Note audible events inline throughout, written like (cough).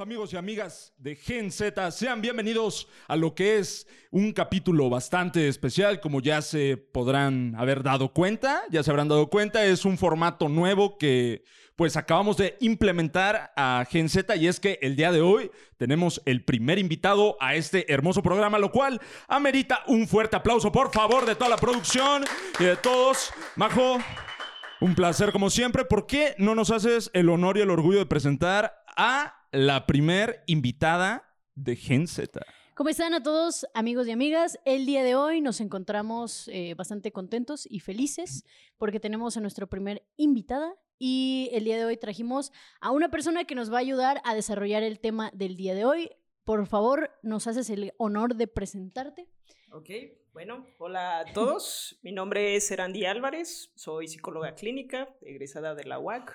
amigos y amigas de Gen Z? Sean bienvenidos a lo que es un capítulo bastante especial, como ya se podrán haber dado cuenta, ya se habrán dado cuenta, es un formato nuevo que pues acabamos de implementar a Gen Z y es que el día de hoy tenemos el primer invitado a este hermoso programa, lo cual amerita un fuerte aplauso, por favor, de toda la producción y de todos. Majo, un placer como siempre. ¿Por qué no nos haces el honor y el orgullo de presentar a la primer invitada de Gen Z? ¿Cómo están a todos, amigos y amigas? El día de hoy nos encontramos eh, bastante contentos y felices porque tenemos a nuestra primer invitada y el día de hoy trajimos a una persona que nos va a ayudar a desarrollar el tema del día de hoy. Por favor, nos haces el honor de presentarte. Ok, bueno, hola a todos. Mi nombre es Erandi Álvarez, soy psicóloga clínica, egresada de la UAC,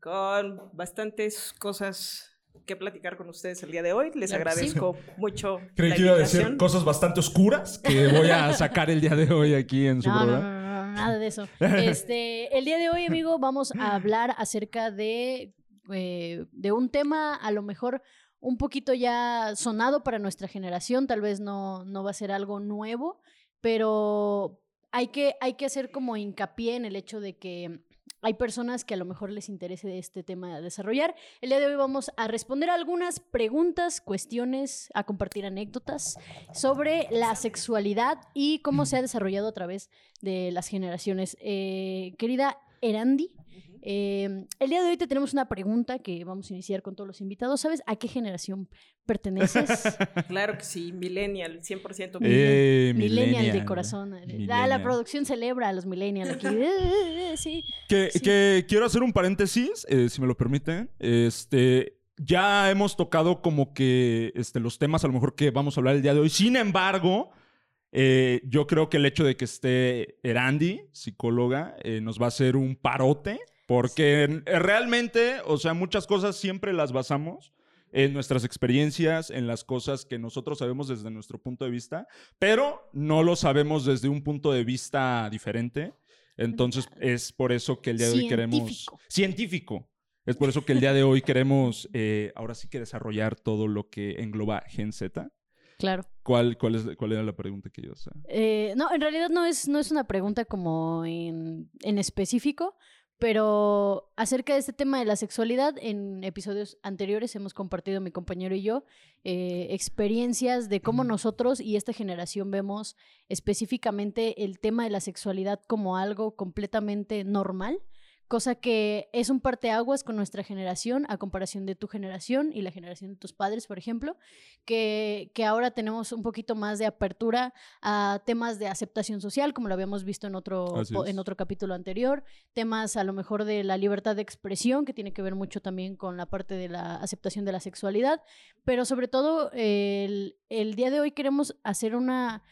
con bastantes cosas que platicar con ustedes el día de hoy. Les Claro que sí. agradezco mucho. (laughs) Creí la que iba a decir invitación. cosas bastante oscuras que voy a sacar el día de hoy aquí en su No, programa. no, no, no, nada de eso. (laughs) Este, el día de hoy, amigo, vamos a hablar acerca de, eh, de un tema a lo mejor un poquito ya sonado para nuestra generación, tal vez no, no va a ser algo nuevo, pero hay que, hay que hacer como hincapié en el hecho de que hay personas que a lo mejor les interese este tema de desarrollar. El día de hoy vamos a responder algunas preguntas, cuestiones, a compartir anécdotas sobre la sexualidad y cómo se ha desarrollado a través de las generaciones. Eh, querida Erandi. Eh, el día de hoy te tenemos una pregunta que vamos a iniciar con todos los invitados. ¿Sabes a qué generación perteneces? (laughs) Claro que sí, millennial, 100% millennial. Eh, millennial de corazón. Ah, La, Millennial. producción celebra a los millennials aquí. (laughs) Eh, eh, eh, sí. Que, Sí. que quiero hacer un paréntesis, eh, si me lo permiten. Este, ya hemos tocado como que este, los temas a lo mejor que vamos a hablar el día de hoy. Sin embargo, eh, yo creo que el hecho de que esté Erandi, psicóloga, eh, nos va a hacer un parote. Porque eh, realmente, o sea, muchas cosas siempre las basamos en nuestras experiencias, en las cosas que nosotros sabemos desde nuestro punto de vista, pero no lo sabemos desde un punto de vista diferente. Entonces es por eso que el día de hoy queremos... Científico. Científico. Es por eso que el día de hoy queremos, eh, ahora sí que desarrollar todo lo que engloba Gen Z. Claro. ¿Cuál, cuál, es, cuál era la pregunta que yo hacía? Eh, no, en realidad no es, no es una pregunta como en, en específico, pero acerca de este tema de la sexualidad, en episodios anteriores hemos compartido mi compañero y yo eh, experiencias de cómo nosotros y esta generación vemos específicamente el tema de la sexualidad como algo completamente normal. Cosa que es un parteaguas con nuestra generación a comparación de tu generación y la generación de tus padres, por ejemplo, que, que ahora tenemos un poquito más de apertura a temas de aceptación social, como lo habíamos visto en otro, en otro capítulo anterior, temas a lo mejor de la libertad de expresión, que tiene que ver mucho también con la parte de la aceptación de la sexualidad, pero sobre todo el, el día de hoy queremos hacer una,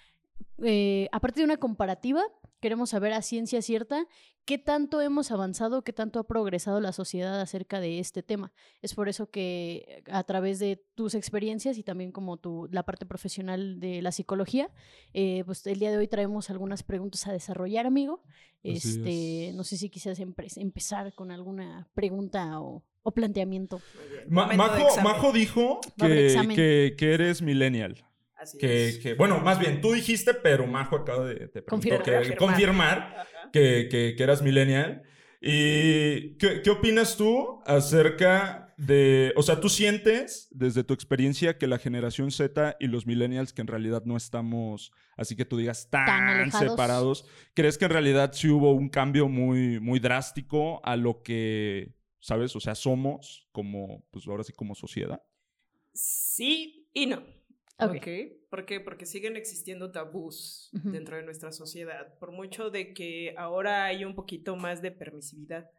eh, aparte de una comparativa, queremos saber a ciencia cierta qué tanto hemos avanzado, qué tanto ha progresado la sociedad acerca de este tema. Es por eso que a través de tus experiencias y también como tu, la parte profesional de la psicología, eh, pues el día de hoy traemos algunas preguntas a desarrollar, amigo. Este, es. no sé si quisieras empre- empezar con alguna pregunta o, o planteamiento. Ma- Majo. Majo dijo que, que eres millennial. Así Que, es. que- bueno, más bien, tú dijiste, pero Majo acaba de, de preguntar Confirmar. que- Confirmar. confirmar Ajá. que, que- que eras millennial. ¿Y qué, qué opinas tú acerca de, o sea, tú sientes desde tu experiencia que la generación Z y los millennials, que en realidad no estamos, así que tú digas, tan, Tan separados, ¿crees que en realidad sí hubo un cambio muy, muy drástico a lo que, sabes, o sea, somos como, pues ahora sí como sociedad? Sí y no. Ok. Ok. ¿Por qué? Porque siguen existiendo tabús Ujú. dentro de nuestra sociedad. Por mucho de que ahora hay un poquito más de permisividad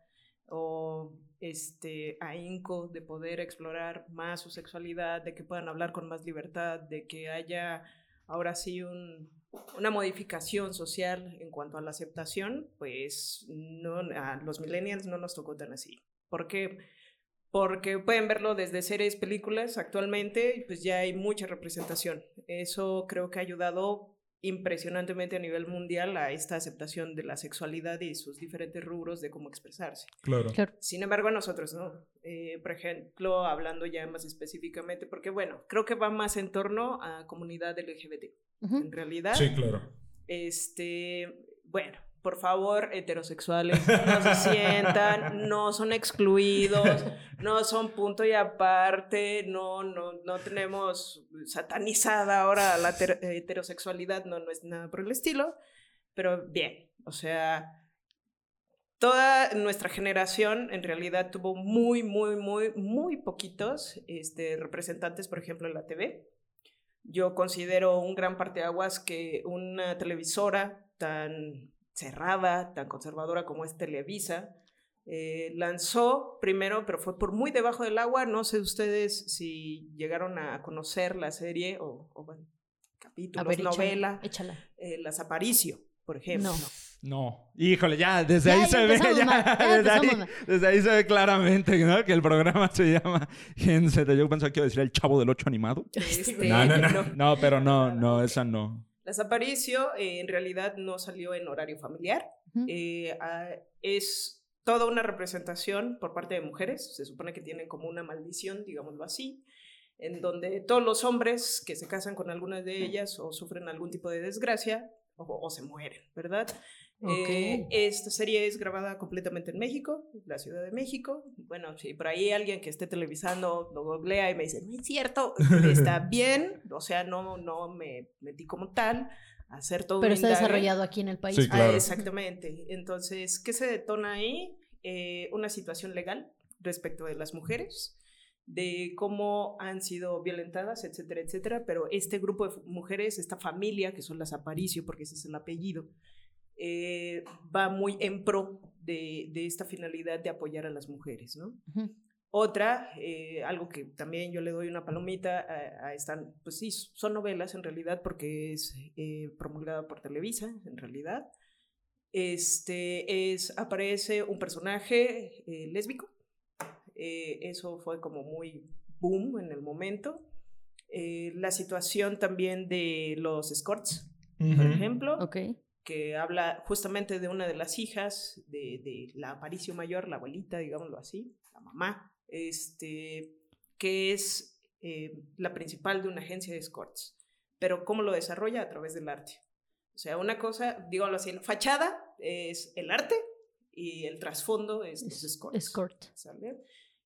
o este ahínco de poder explorar más su sexualidad, de que puedan hablar con más libertad, de que haya ahora sí un- una modificación social en cuanto a la aceptación, pues no, a los millennials no nos tocó tan así. ¿Por qué? Porque pueden verlo desde series, películas, actualmente pues ya hay mucha representación. Eso creo que ha ayudado impresionantemente a nivel mundial a esta aceptación de la sexualidad y sus diferentes rubros de cómo expresarse. Claro. Sin embargo, a nosotros no. Eh, por ejemplo, hablando ya más específicamente, porque bueno, creo que va más en torno a comunidad LGBT. En realidad. Sí, claro. Este, bueno, por favor, heterosexuales, no se sientan, no son excluidos, no son punto y aparte, no, no, no tenemos satanizada ahora la heterosexualidad, no, no es nada por el estilo, pero bien, o sea, toda nuestra generación en realidad tuvo muy, muy, muy, muy poquitos este, representantes, por ejemplo, en la TV. Yo considero un gran parteaguas que una televisora tan cerrada, tan conservadora como es Televisa, eh, lanzó primero, pero fue por muy debajo del agua. No sé ustedes si llegaron a conocer la serie o, bueno, capítulos, novela, échala, eh, Las Aparicio, por ejemplo. No. No, híjole, ya, desde ahí se ve, ya, desde, ahí, se ve claramente ¿no? que el programa se llama Gen Z. Yo pensaba que iba a decir el chavo del ocho animado. Este, no, no, no, no, pero no, no, esa no. Las Aparicio eh, en realidad no salió en horario familiar. Eh, ah, es toda una representación por parte de mujeres. Se supone que tienen como una maldición, digámoslo así, en donde todos los hombres que se casan con alguna de ellas o sufren algún tipo de desgracia o se mueren, ¿verdad? Eh, esta serie es grabada completamente en México, la Ciudad de México. Bueno, si por ahí alguien que esté televisando lo googlea y me dice, no es cierto, está (laughs) bien, o sea, no, no me metí como tal a hacer todo Pero está desarrollado aquí en el país. Ah, exactamente. Entonces, ¿qué se detona ahí? Eh, una situación legal respecto de las mujeres de cómo han sido violentadas, etcétera, etcétera, pero este grupo de mujeres, esta familia, que son las Aparicio, porque ese es el apellido, eh, va muy en pro de, esta finalidad de apoyar a las mujeres, ¿no? Otra, eh, algo que también yo le doy una palomita a, esta, pues sí, son novelas en realidad porque es eh, promulgada por Televisa, en realidad. Este es, aparece un personaje lésbico. eso fue como muy boom en el momento. la situación también de los escorts, por ejemplo. Okay que habla justamente de una de las hijas de, la Aparicio Mayor, la abuelita, digámoslo así, la mamá, este, que es eh, la principal de una agencia de escorts. Pero ¿cómo lo desarrolla? A través del arte. O sea, una cosa, digámoslo así, la fachada es el arte y el trasfondo es los escorts. Escort.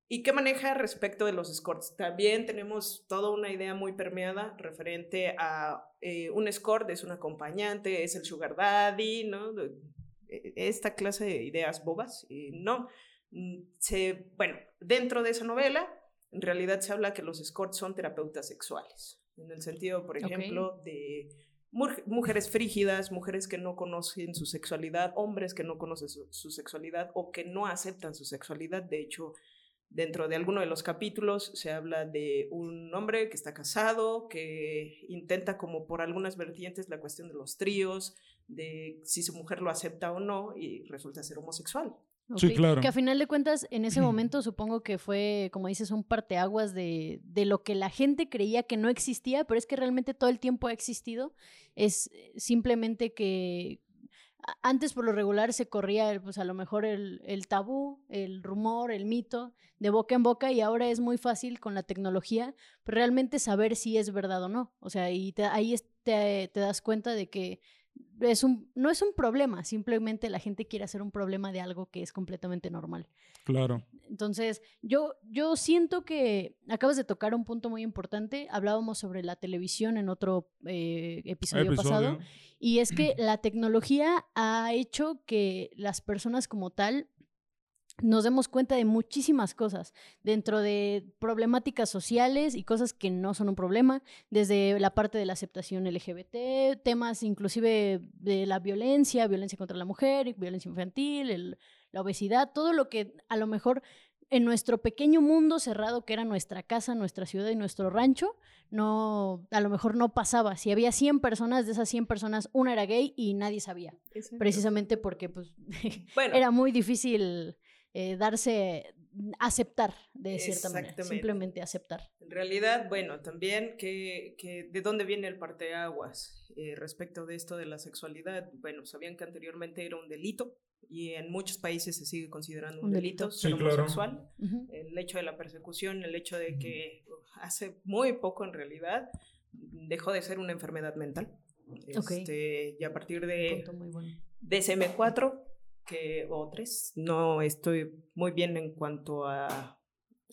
¿Y qué maneja respecto de los escorts? También tenemos toda una idea muy permeada referente a eh, un escort, es un acompañante, es el sugar daddy, ¿no? E, esta clase de ideas bobas, no. Mm, se, bueno, dentro de esa novela, en realidad se habla que los escorts son terapeutas sexuales, en el sentido, por ejemplo, de mujeres frígidas, mujeres que no conocen su sexualidad, hombres que no conocen su sexualidad o que no aceptan su sexualidad. De hecho, Dentro de alguno de los capítulos se habla de un hombre que está casado, que intenta como por algunas vertientes la cuestión de los tríos, de si su mujer lo acepta o no y resulta ser homosexual. Sí, claro. Que a final de cuentas, en ese momento supongo que fue, como dices, un parteaguas de, de lo que la gente creía que no existía, pero es que realmente todo el tiempo ha existido. Es simplemente que antes por lo regular se corría pues a lo mejor el, el, tabú, el rumor, el mito de boca en boca y ahora es muy fácil con la tecnología realmente saber si es verdad o no. O sea, y ahí te, te, das cuenta de que es un, no es un problema, simplemente la gente quiere hacer un problema de algo que es completamente normal. Claro. Entonces, yo, yo siento que acabas de tocar un punto muy importante. Hablábamos sobre la televisión en otro eh, episodio, pasado. Y es que (clears throat) la tecnología ha hecho que las personas como tal nos demos cuenta de muchísimas cosas, dentro de problemáticas sociales y cosas que no son un problema, desde la parte de la aceptación LGBT, temas inclusive de la violencia, violencia contra la mujer, violencia infantil, el, la obesidad, todo lo que a lo mejor en nuestro pequeño mundo cerrado que era nuestra casa, nuestra ciudad y nuestro rancho, no, a lo mejor no pasaba. Si había 100 personas, de esas 100 personas, una era gay y nadie sabía. Precisamente porque pues, (laughs) era muy difícil eh, darse, aceptar de cierta manera, simplemente aceptar. En realidad, bueno, también que, que de dónde viene el parteaguas eh, respecto de esto de la sexualidad. Bueno, sabían que anteriormente era un delito y en muchos países se sigue considerando un, Un delito, delito. Sí, claro. homosexual. Ujú. El hecho de la persecución, el hecho de que hace muy poco en realidad dejó de ser una enfermedad mental. Ok. Este, y a partir de bueno. DSM4 que, o 3, no estoy muy bien en cuanto a,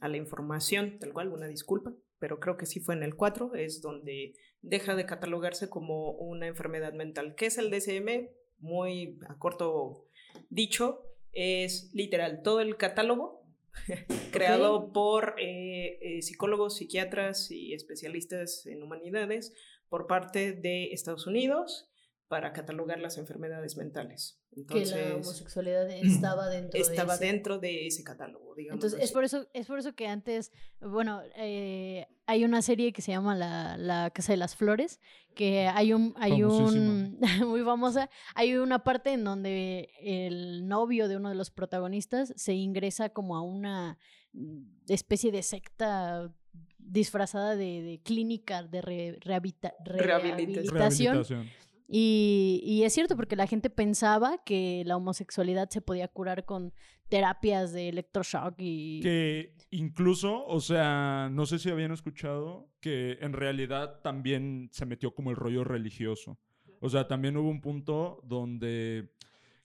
a la información, tal cual, una disculpa, pero creo que sí fue en el 4, es donde deja de catalogarse como una enfermedad mental. ¿Qué es el DSM? Muy a corto dicho, es literal todo el catálogo (laughs) creado por eh, eh, psicólogos, psiquiatras y especialistas en humanidades por parte de Estados Unidos para catalogar las enfermedades mentales. Entonces, que la homosexualidad (clears throat) estaba dentro estaba de ese. dentro de ese catálogo, digamos. Entonces, es por eso, es por eso que antes, bueno, eh, hay una serie que se llama La, la Casa de las Flores, que hay un, hay un, (laughs) muy famosa, hay una parte en donde el novio de uno de los protagonistas se ingresa como a una especie de secta disfrazada de, de clínica de re- rehabilita- Rehabilitación. rehabilitación. Y, es cierto, porque la gente pensaba que la homosexualidad se podía curar con terapias de electroshock y... Que incluso, o sea, no sé si habían escuchado que en realidad también se metió como el rollo religioso. O sea, también hubo un punto donde...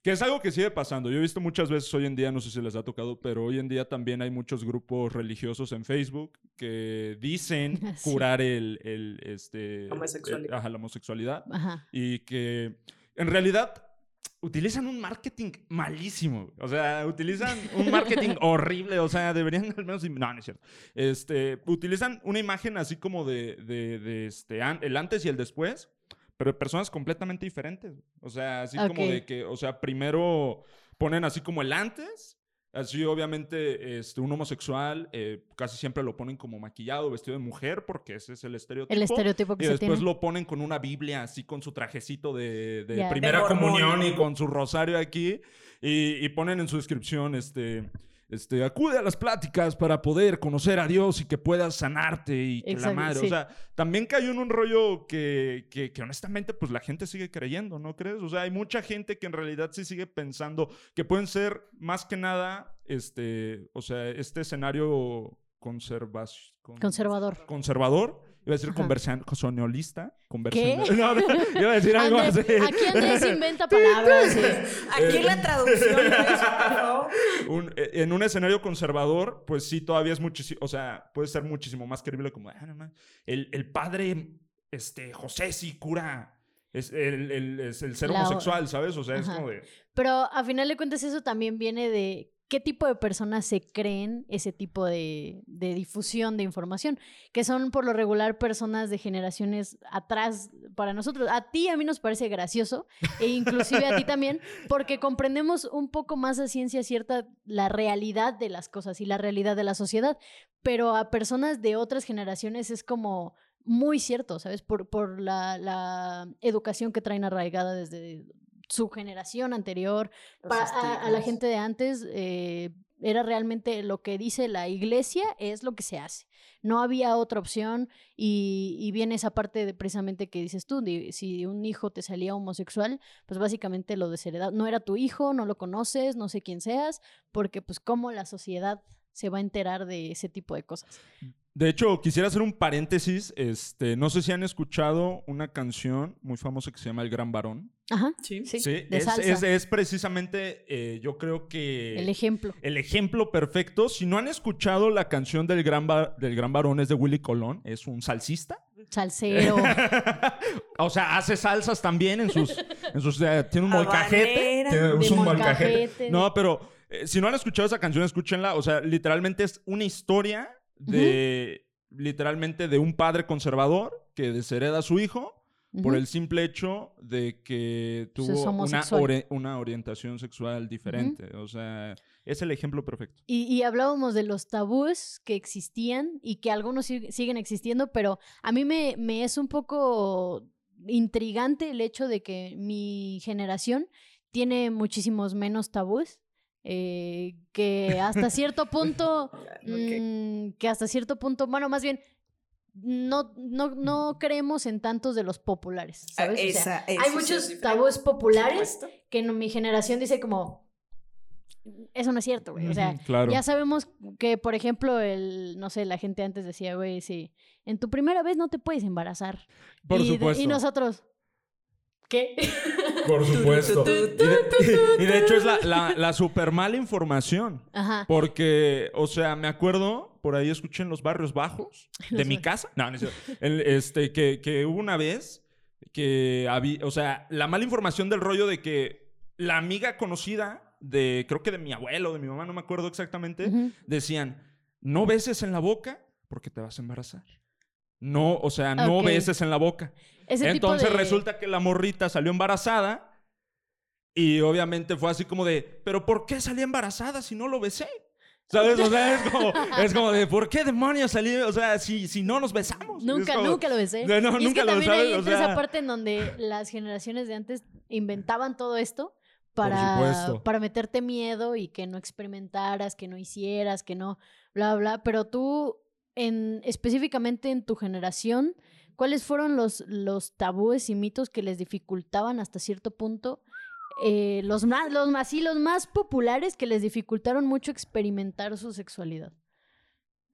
Que es algo que sigue pasando. Yo he visto muchas veces hoy en día, no sé si les ha tocado, pero hoy en día también hay muchos grupos religiosos en Facebook que dicen (laughs) Sí. curar el, el, este, Homosexualidad. el- ajá, la homosexualidad Ajá. y que en realidad utilizan un marketing malísimo. O sea, utilizan un (laughs) marketing horrible. O sea, deberían al menos... No, no es cierto. Este, utilizan una imagen así como de, de, de este, an- el antes y el después, pero personas completamente diferentes. O sea, así como Ok. de que, o sea, primero ponen así como el antes. Así, obviamente, este, un homosexual eh, casi siempre lo ponen como maquillado, vestido de mujer, porque ese es el estereotipo. El estereotipo que Y se después tiene. lo ponen con una Biblia, así con su trajecito de, de Ya. primera De comunión y con su rosario aquí. Y, y ponen en su descripción, este, este, acude a las pláticas para poder conocer a Dios y que puedas sanarte y que la madre. sí. O sea, también cayó en un rollo que, que, que honestamente, pues la gente sigue creyendo, ¿no crees? O sea, hay mucha gente que en realidad sí sigue pensando que pueden ser más que nada, este, o sea, este escenario conservación. Conservador. Conservador. Iba a decir Ajá. conversacionalista. ¿Qué? (laughs) No, no, iba a decir algo Andrés- así. aquí Andrés (laughs) inventa palabras. sí. Aquí la traducción, (laughs) favor. Un- eh, en un escenario conservador, pues sí, todavía es muchísimo, o sea, puede ser muchísimo más creíble como, ah, no el, el padre, este, José sí cura, es el, el- es el ser La- homosexual, ¿sabes? O sea, es como de, Pero a final de cuentas eso también viene de qué tipo de personas se creen ese tipo de, de difusión de información, que son por lo regular personas de generaciones atrás para nosotros. A ti, a mí nos parece gracioso, e inclusive a ti también, (laughs) porque comprendemos un poco más a ciencia cierta la realidad de las cosas y la realidad de la sociedad, pero a personas de otras generaciones es como muy cierto, ¿sabes? Por, por la, la educación que traen arraigada desde su generación anterior, a, a la gente de antes eh, era realmente lo que dice la iglesia es lo que se hace. No había otra opción y, y viene esa parte de precisamente que dices tú, de si un hijo te salía homosexual, pues básicamente lo desheredado. No era tu hijo, no lo conoces, no sé quién seas, porque pues cómo la sociedad se va a enterar de ese tipo de cosas. De hecho, quisiera hacer un paréntesis. Este, no sé si han escuchado una canción muy famosa que se llama El Gran Varón. Ajá, Sí. sí, Sí, de es, salsa. es- es precisamente, eh, yo creo que el ejemplo. el ejemplo perfecto. Si no han escuchado la canción del Gran, Va- del Gran Varón, es de Willy Colón, es un salsista. Salsero. (laughs) o sea, hace salsas también en sus. En sus eh, tiene un molcajete. Tiene un molcajete. molcajete. No, pero eh, si no han escuchado esa canción, escúchenla. O sea, literalmente es una historia de. Literalmente de un padre conservador que deshereda a su hijo por el simple hecho de que Pues es tuvo una, homosexual. ori- una orientación sexual diferente. O sea, es el ejemplo perfecto. Y, y hablábamos de los tabús que existían y que algunos sig- siguen existiendo, pero a mí me, me es un poco intrigante el hecho de que mi generación tiene muchísimos menos tabús eh, que hasta cierto (laughs) punto, mm, que hasta cierto punto, bueno, más bien, no, no, no creemos en tantos de los populares, Ah, ¿sabes? O sea, esa- hay muchos tabúes populares que en mi generación dice como, eso no es cierto, güey. O sea, claro. ya sabemos que, por ejemplo, el, no sé, la gente antes decía, güey, sí, en tu primera vez no te puedes embarazar. Por y, de- y nosotros, ¿qué? Por supuesto. Y de, y de hecho es la, la, la super mala información. Ajá. Porque, o sea, me acuerdo, por ahí escuché en los barrios bajos (laughs) de mi casa. No, no es. El, este, que, que hubo una vez que había, o sea, la mala información del rollo de que la amiga conocida de, creo que de mi abuelo, de mi mamá, no me acuerdo exactamente, decían, no beses en la boca porque te vas a embarazar. No, o sea, no beses en la boca. Ese tipo Entonces de- resulta que la morrita salió embarazada y obviamente fue así como de, pero ¿por qué salí embarazada si no lo besé? ¿Sabes? O sea, es como, es como de, ¿por qué demonios salí? O sea, si, si no nos besamos. Nunca, Es como- nunca lo besé. No, no, y es nunca que lo también o sea- esa parte en donde las generaciones de antes inventaban todo esto para, para meterte miedo y que no experimentaras, que no hicieras, que no, bla, bla. Pero tú, en, específicamente en tu generación, ¿cuáles fueron los, los tabúes y mitos que les dificultaban hasta cierto punto? eh, los más, los más, sí, los más populares que les dificultaron mucho experimentar su sexualidad.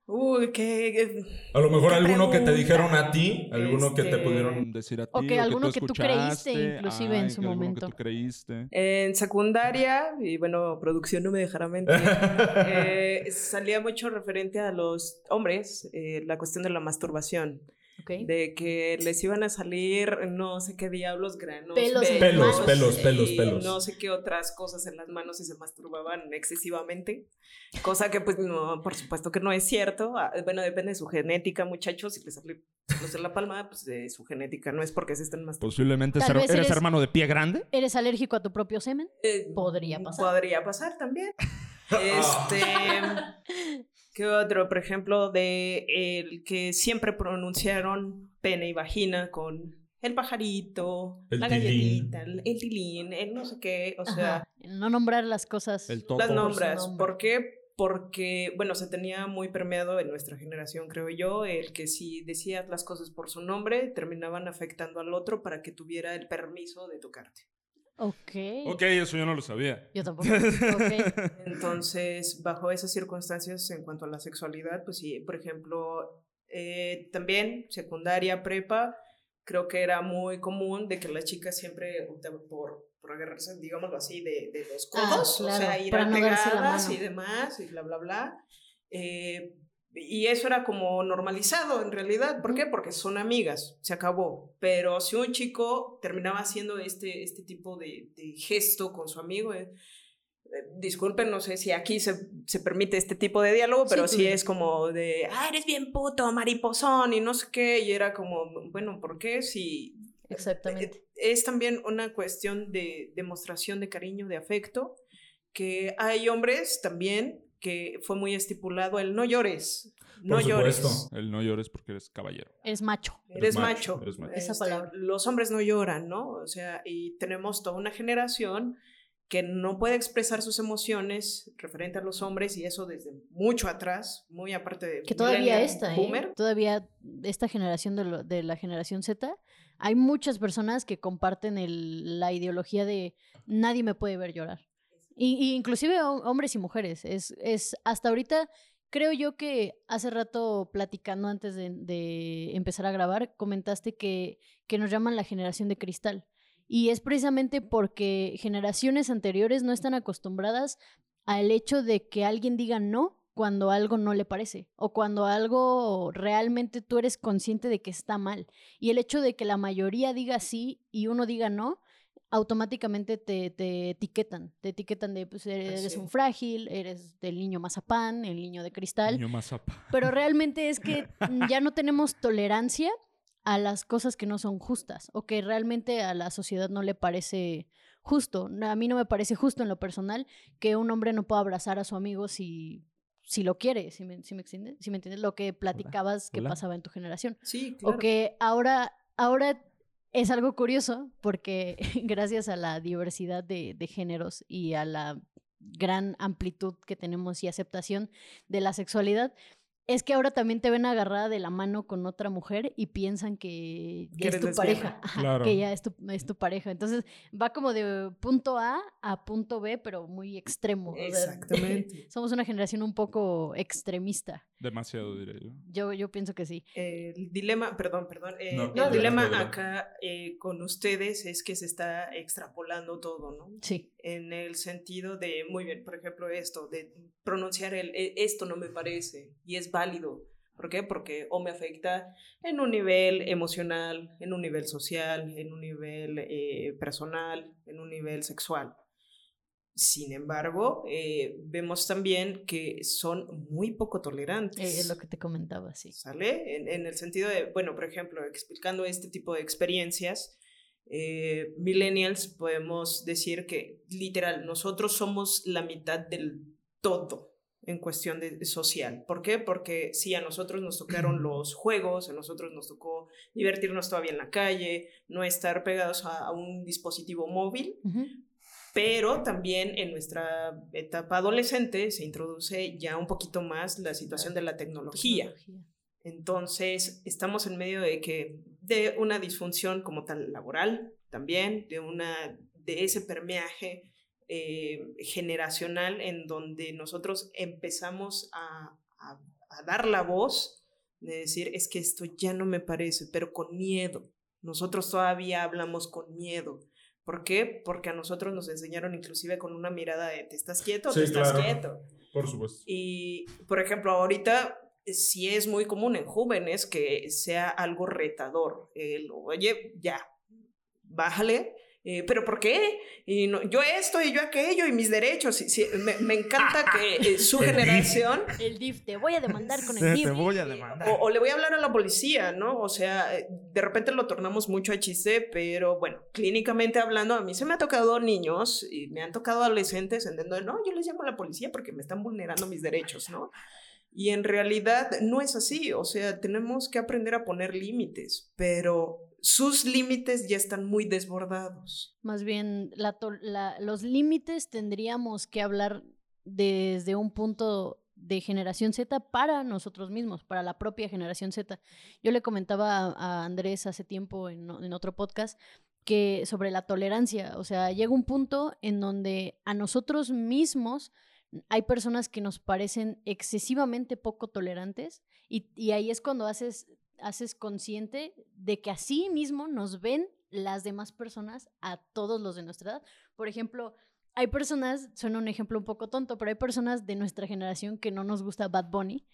Uy, qué. A lo mejor ¿Qué alguno que te dijeron a ti, alguno que te Este- pudieron decir a ti. O que alguno que tú creíste, inclusive, en su que alguno momento. que tú creíste. En secundaria, y bueno, producción no me dejará mentir, (laughs) eh, salía mucho referente a los hombres eh, la cuestión de la masturbación, ¿ok? de que les iban a salir no sé qué diablos granos, Pelos Pelos, pelos, pelos, pelos. no sé qué otras cosas en las manos y se masturbaban excesivamente, cosa que pues no, por supuesto que no es cierto. Ah, Bueno, depende de su genética, muchachos, si les sale pelos en la palma, pues de su genética, no es porque se estén masturbando. Posiblemente ser- eres eres- hermano de pie grande. ¿Eres alérgico a tu propio semen? Eh, Podría pasar. Podría pasar también. (laughs) Este. ¿Qué otro? Por ejemplo, de el que siempre pronunciaron pene y vagina con el pajarito, El la tilín. galletita, el, el tilín, el no sé qué. O sea. No nombrar las cosas. El las nombras. ¿Por qué? Porque, bueno, se tenía muy permeado en nuestra generación, creo yo, el que si decías las cosas por su nombre, terminaban afectando al otro para que tuviera el permiso de tocarte. Ok. Ok, eso yo no lo sabía. Yo tampoco. Ok. (laughs) Entonces, bajo esas circunstancias, en cuanto a la sexualidad, pues sí, por ejemplo, eh, también secundaria, prepa, creo que era muy común de que las chicas siempre optaban por, por agarrarse, digámoslo así, de, de los Ah, codos, o claro, sea, ir no pegadas mano. y demás, y bla, bla, bla. Eh, y eso era como normalizado en realidad. ¿Por qué? Porque son amigas, se acabó. Pero si un chico terminaba haciendo este, este tipo de, de gesto con su amigo, eh, eh, disculpen, no sé si aquí se, se permite este tipo de diálogo, pero sí es como de, ah, eres bien puto, mariposón, y no sé qué, y era como, bueno, ¿por qué? Si Exactamente. eh, es también una cuestión de demostración de cariño, de afecto, que hay hombres también que fue muy estipulado el no llores, no llores. El no llores porque eres caballero. Eres macho. Eres macho, macho. eres macho. Esa Este, palabra. Los hombres no lloran, ¿no? O sea, y tenemos toda una generación que no puede expresar sus emociones referente a los hombres y eso desde mucho atrás, muy aparte de Que todavía esta, ¿eh? boomer. Todavía esta generación de, lo- de la generación Z, hay muchas personas que comparten el- la ideología de nadie me puede ver llorar. Y, inclusive ho- hombres y mujeres. Es, es hasta ahorita, creo yo que hace rato platicando antes de, de empezar a grabar, comentaste que, que nos llaman la generación de cristal. Y es precisamente porque generaciones anteriores no están acostumbradas al hecho de que alguien diga no cuando algo no le parece o cuando algo realmente tú eres consciente de que está mal. Y el hecho de que la mayoría diga sí y uno diga no, automáticamente te, te etiquetan. Te etiquetan de, pues, eres sí. un frágil, eres del niño mazapán, el niño de cristal. Niño mazapa. Pero realmente es que (laughs) ya no tenemos tolerancia a las cosas que no son justas o que realmente a la sociedad no le parece justo. A mí no me parece justo en lo personal que un hombre no pueda abrazar a su amigo si, si lo quiere, si me, si me, extiende- si me entiendes lo que platicabas que Hola. pasaba en tu generación. Sí, claro. O que ahora, ahora es algo curioso porque (laughs) gracias a la diversidad de, de géneros y a la gran amplitud que tenemos y aceptación de la sexualidad, es que ahora también te ven agarrada de la mano con otra mujer y piensan que ya es tu pareja. Que ya es tu, es tu, pareja. Entonces va como de punto A a punto B, pero muy extremo. (laughs) Exactamente. somos una generación un poco extremista. Demasiado, diré yo. Yo, yo pienso que sí. el dilema, perdón, perdón. Eh, el dilema acá eh, con ustedes es que se está extrapolando todo, ¿no? Sí. En el sentido de, muy bien, por ejemplo, esto, de pronunciar el e, esto no me parece y es válido. ¿Por qué? Porque o me afecta en un nivel emocional, en un nivel social, en un nivel eh, personal, en un nivel sexual. Sin embargo, eh, vemos también que son muy poco tolerantes. Eh, es lo que te comentaba, sí. ¿Sale? En, el sentido de, bueno, por ejemplo, explicando este tipo de experiencias, eh, millennials podemos decir que literal, nosotros somos la mitad del todo en cuestión de, social. ¿Por qué? Porque sí, a nosotros nos tocaron los juegos, a nosotros nos tocó divertirnos todavía en la calle, no estar pegados a, un dispositivo móvil, pero también en nuestra etapa adolescente se introduce ya un poquito más la situación de la tecnología. Entonces, estamos en medio de que de una disfunción como tal laboral también, de una de ese permeaje eh, generacional en donde nosotros empezamos a, a dar la voz de decir, es que esto ya no me parece, pero con miedo. Nosotros todavía hablamos con miedo. ¿Por qué? Porque a nosotros nos enseñaron inclusive con una mirada de te estás quieto, te estás quieto. Por supuesto. Y, por ejemplo, ahorita sí es muy común en jóvenes que sea algo retador. El, oye, ya, bájale, eh, pero ¿por qué? Y no, yo esto y yo aquello y mis derechos. Sí, me, me, encanta que eh, (laughs) su generación... El DIF, te voy a demandar con el (laughs) DIF. Te voy a demandar. O, le voy a hablar a la policía, ¿no? O sea, eh, de repente lo tornamos mucho a chiste, pero bueno, clínicamente hablando, a mí se me ha tocado niños y me han tocado adolescentes entendiendo, no, yo les llamo a la policía porque me están vulnerando mis derechos, ¿no? Y en realidad no es así, o sea, tenemos que aprender a poner límites, pero sus límites ya están muy desbordados. Más bien, los límites tendríamos que hablar desde un punto de generación Z para nosotros mismos, para la propia generación Z. Yo le comentaba a, Andrés hace tiempo en, otro podcast que sobre la tolerancia, o sea, llega un punto en donde a nosotros mismos hay personas que nos parecen excesivamente poco tolerantes y ahí es cuando haces haces consciente de que así mismo nos ven las demás personas a todos los de nuestra edad. Por ejemplo, hay personas, suena un ejemplo un poco tonto, pero hay personas de nuestra generación que no nos gusta Bad Bunny.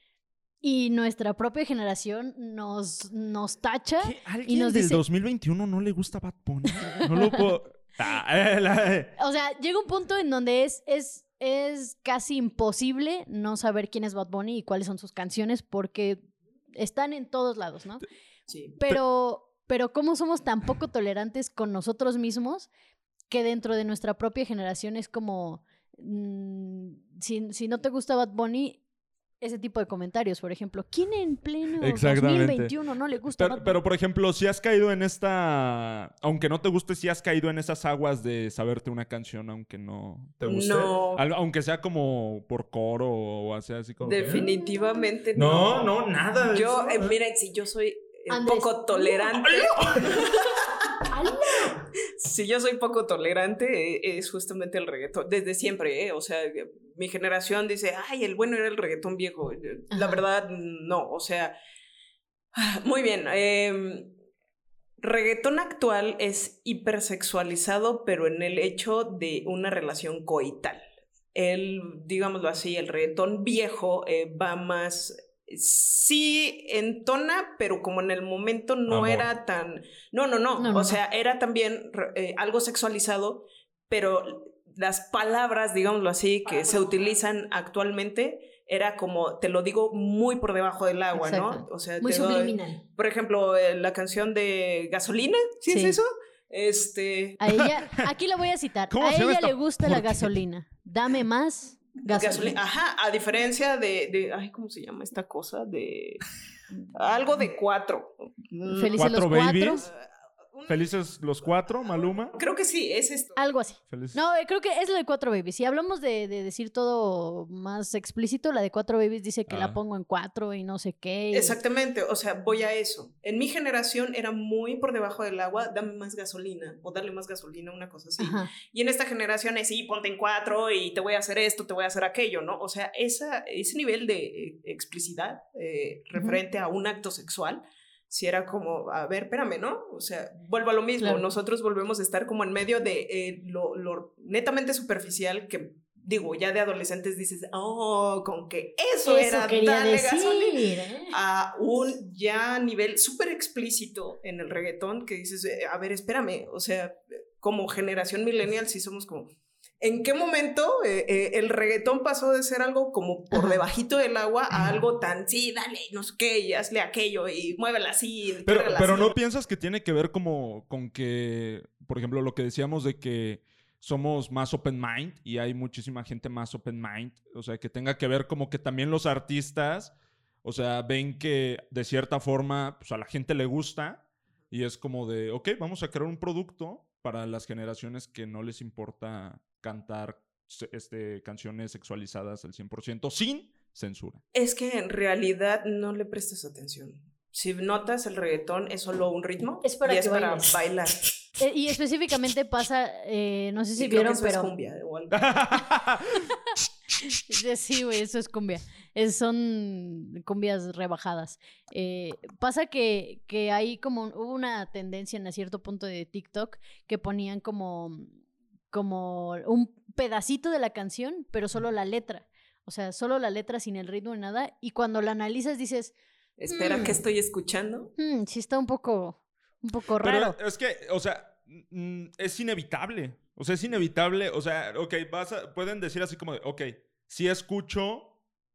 Y nuestra propia generación nos, nos tacha y nos del 2021 no le gusta Bad Bunny? No lo puedo... (laughs) Ah, eh, eh. o sea, llega un punto en donde es, es, es casi imposible no saber quién es Bad Bunny y cuáles son sus canciones porque están en todos lados, ¿no? Sí. Pero, pero ¿cómo somos tan poco tolerantes con nosotros mismos que dentro de nuestra propia generación es como, mm, si, si, no te gusta Bad Bunny, ese tipo de comentarios, por ejemplo. ¿Quién en pleno 2021 no le gusta? Pero, pero, por ejemplo, si has caído en esta, aunque no te guste, si has caído en esas aguas de saberte una canción aunque no te guste. No. Aunque sea como por coro o así como. Definitivamente no. No, no, nada. Yo, eh, miren, si yo soy un poco tolerante. (laughs) si yo soy poco tolerante, eh, es justamente el reggaetón. Desde siempre, ¿eh? O sea, mi generación dice, ay, el bueno era el reggaetón viejo. La verdad, no. O sea, (sighs) muy bien. Eh, reggaetón actual es hipersexualizado, pero en el hecho de una relación coital. El, digámoslo así, el reggaetón viejo eh, va más sí entona, pero como en el momento no era tan... No, no, no, o sea, era también eh, algo sexualizado, pero las palabras, digámoslo así, que se utilizan actualmente, era como, te lo digo muy por debajo del agua, ¿no? O sea, muy subliminal. por ejemplo, eh, la canción de Gasolina, ¿sí, es eso? Este... A ella, (laughs) aquí lo voy a citar, a ella le gusta la gasolina, dame más Gasolina. Ajá, a diferencia de, de, ay, ¿cómo se llama esta cosa? De (laughs) algo de cuatro. Felices los cuatro. Un- Felices los cuatro, Maluma. Creo que sí, es esto. Algo así. Felices. No, eh, creo que es la de Cuatro Babies. Si hablamos de, de decir todo más explícito, la de Cuatro Babies dice que Ah. la pongo en cuatro y no sé qué. y- Exactamente, o sea, voy a eso. En mi generación era muy por debajo del agua, dame más gasolina o darle más gasolina, una cosa así. Ajá. Y en esta generación es, sí, ponte en cuatro y te voy a hacer esto, te voy a hacer aquello, ¿no? O sea, esa, ese nivel de eh, explicidad eh, referente a un acto sexual, si era como, a ver, espérame, ¿no? O sea, vuelvo a lo mismo, Claro. nosotros volvemos a estar como en medio de eh, lo, lo netamente superficial que... Digo, ya de adolescentes dices, oh, con que eso, Eso era darle decir. ¿eh? a un ya nivel súper explícito en el reggaetón que dices, eh, a ver, espérame, o sea, como generación millennial sí somos como, ¿en qué momento eh, eh, el reggaetón pasó de ser algo como por Ajá. debajito del agua a algo tan, sí, dale, no sé qué, y hazle aquello y muévela así? y Pero, pero así"? no piensas que tiene que ver como con que, por ejemplo, lo que decíamos de que somos más open mind y hay muchísima gente más open mind, o sea, que tenga que ver como que también los artistas, o sea, ven que de cierta forma pues, a la gente le gusta y es como de, ok, vamos a crear un producto para las generaciones que no les importa cantar este, canciones sexualizadas al 100% sin censura. Es que en realidad no le prestas atención. Si notas el reggaetón es solo un ritmo Es para y es que para bailes. bailar. (laughs) Eh, Y específicamente pasa, eh, no sé si Y creo que vieron, eso es pero... cumbia o algo. (laughs) Sí, güey, eso es cumbia. Es- son cumbias rebajadas. Eh, pasa que, que hay como, hubo una tendencia en a cierto punto de TikTok que ponían como, como un pedacito de la canción, pero solo la letra. O sea, solo la letra sin el ritmo ni nada. Y cuando la analizas dices, Espera, Mm. ¿qué estoy escuchando? "Hmm, sí está un poco, un poco Pero raro. es que, o sea, mm, es inevitable. O sea, es inevitable. O sea, ok, vas a- pueden decir así como de, ok, sí escucho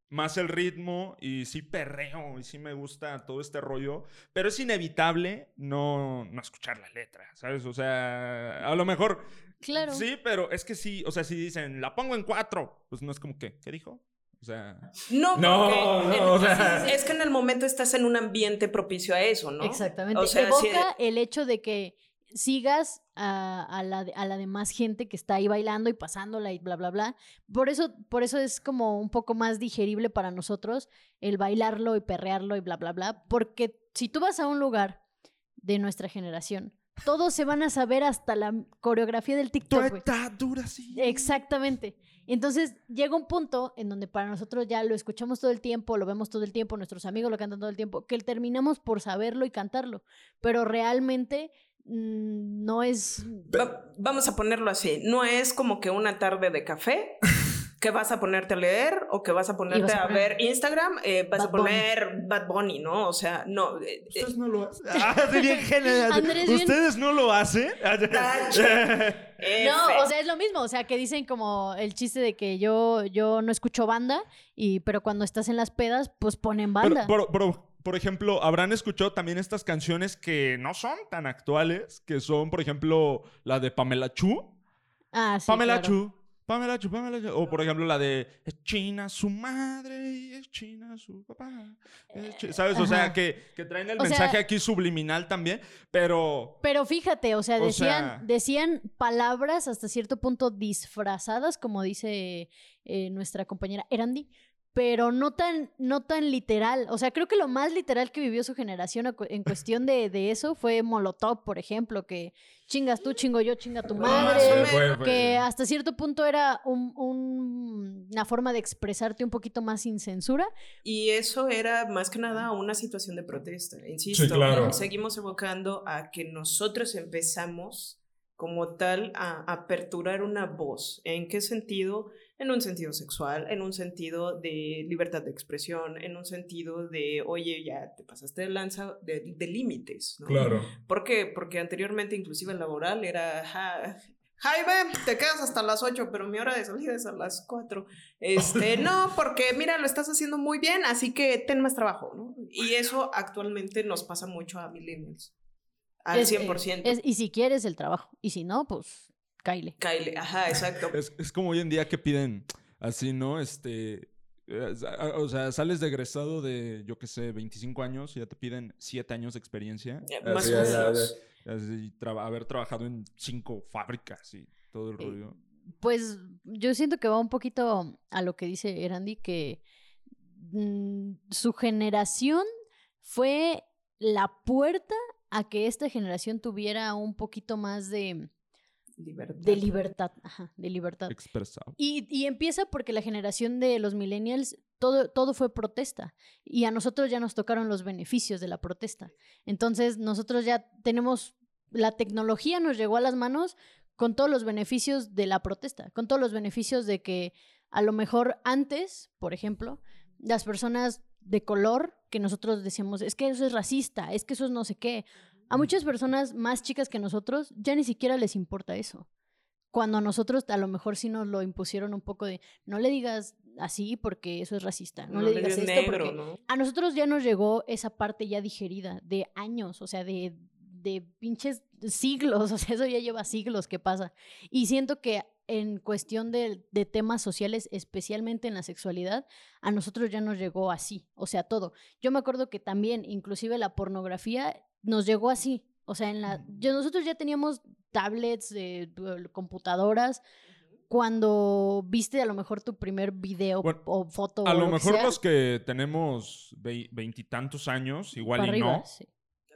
más el ritmo y sí perreo y sí me gusta todo este rollo, pero es inevitable no, no escuchar la letra, ¿sabes? O sea, a lo mejor Claro. sí, pero es que sí, o sea, si dicen, la pongo en cuatro, pues no es como que, ¿qué dijo? O sea, No, No, porque no, o en- sea- es que en el momento estás en un ambiente propicio a eso, ¿no? Exactamente. O sea, Evoca el hecho de que sigas a, a la, a la demás gente que está ahí bailando y pasándola y bla, bla, bla. Por eso, por eso es como un poco más digerible para nosotros el bailarlo y perrearlo y bla, bla, bla. Porque si tú vas a un lugar de nuestra generación, todos se van a saber hasta la coreografía del TikTok. está dura, sí. Exactamente. Entonces llega un punto en donde para nosotros ya lo escuchamos todo el tiempo, lo vemos todo el tiempo, nuestros amigos lo cantan todo el tiempo, que terminamos por saberlo y cantarlo. Pero realmente no es... Va- vamos a ponerlo así. No es como que una tarde de café (laughs) que vas a ponerte a leer o que vas a ponerte vas a a, poner ver Instagram, eh, vas Bad a poner Bad Bunny, ¿no? O sea, no. eh, eh, Ustedes no lo hacen. Ah, (laughs) sí, bien ¿Ustedes no lo hacen? (laughs) No, o sea, es lo mismo, o sea, que dicen como el chiste de que yo, yo no escucho banda, y, pero cuando estás en las pedas, pues ponen Pero, banda. por, por- ejemplo, habrán escuchado también estas canciones que no son tan actuales, que son, por ejemplo, la de Pamela Chu. ah, sí, Pamela claro. Chu. Pamela Chu, Pamela Chu. O, por ejemplo, la de es China su madre y es China su papá. chi-", ¿Sabes? O sea, que, que traen el O sea- mensaje aquí subliminal también, pero... Pero fíjate, o sea, O decían, sea- decían palabras hasta cierto punto disfrazadas, como dice eh, nuestra compañera Erandi, pero no tan, no tan literal. O sea, creo que lo más literal que vivió su generación en cuestión de, de eso fue Molotov, por ejemplo, que chingas tú, chingo yo, chinga tu madre. O menos. Que hasta cierto punto era un- un- una forma de expresarte un poquito más sin censura. Y eso era más que nada una situación de protesta. Insisto, Sí, claro. seguimos evocando a que nosotros empezamos como tal a aperturar una voz. ¿En qué sentido? En un sentido sexual, en un sentido de libertad de expresión, en un sentido de, oye, ya te pasaste de lanza, de, de límites. ¿no? ¿Por qué? Porque anteriormente, inclusive en laboral, era, "Ja, Jaime, te quedas hasta las 8, pero mi hora de salida es a las 4. Este, (laughs) no, porque mira, lo estás haciendo muy bien, así que ten más trabajo, ¿no? Y eso actualmente nos pasa mucho a millennials. Al Es- 100%. Es- y si quieres el trabajo, y si no, pues caile. Kyle, ajá, exacto. Es, es como hoy en día que piden así, ¿no? Este, o sea, sales de egresado de, yo qué sé, 25 años y ya te piden 7 años de experiencia. Más o menos. haber trabajado en cinco fábricas y todo el Eh, rollo. Pues yo siento que va un poquito a lo que dice Erandi, que mm, su generación fue la puerta a que esta generación tuviera un poquito más de, Libertad. de libertad. Ajá, de libertad. Expresado. Y, y empieza porque la generación de los millennials, todo, todo fue protesta. Y a nosotros ya nos tocaron los beneficios de la protesta. Entonces, nosotros ya tenemos, la tecnología nos llegó a las manos con todos los beneficios de la protesta, con todos los beneficios de que a lo mejor antes, por ejemplo, las personas de color que nosotros decíamos, es que eso es racista, es que eso es no sé qué. A muchas personas más chicas que nosotros ya ni siquiera les importa eso cuando a nosotros a lo mejor sí nos lo impusieron un poco de no le digas así porque eso es racista, no, le digas esto negro, porque ¿no? a nosotros ya nos llegó esa parte ya digerida de años, o sea, de, de pinches siglos, (laughs) o sea, eso ya lleva siglos que pasa. Y siento que en cuestión de, de temas sociales, especialmente en la sexualidad, a nosotros ya nos llegó así, o sea, todo. Yo me acuerdo que también, inclusive la pornografía, nos llegó así. O sea, en la, yo, nosotros ya teníamos tablets, eh, computadoras, cuando viste a lo mejor tu primer video Bueno, o foto. A o lo que mejor sea, los que tenemos vei- veintitantos años, igual para y arriba, no. sí.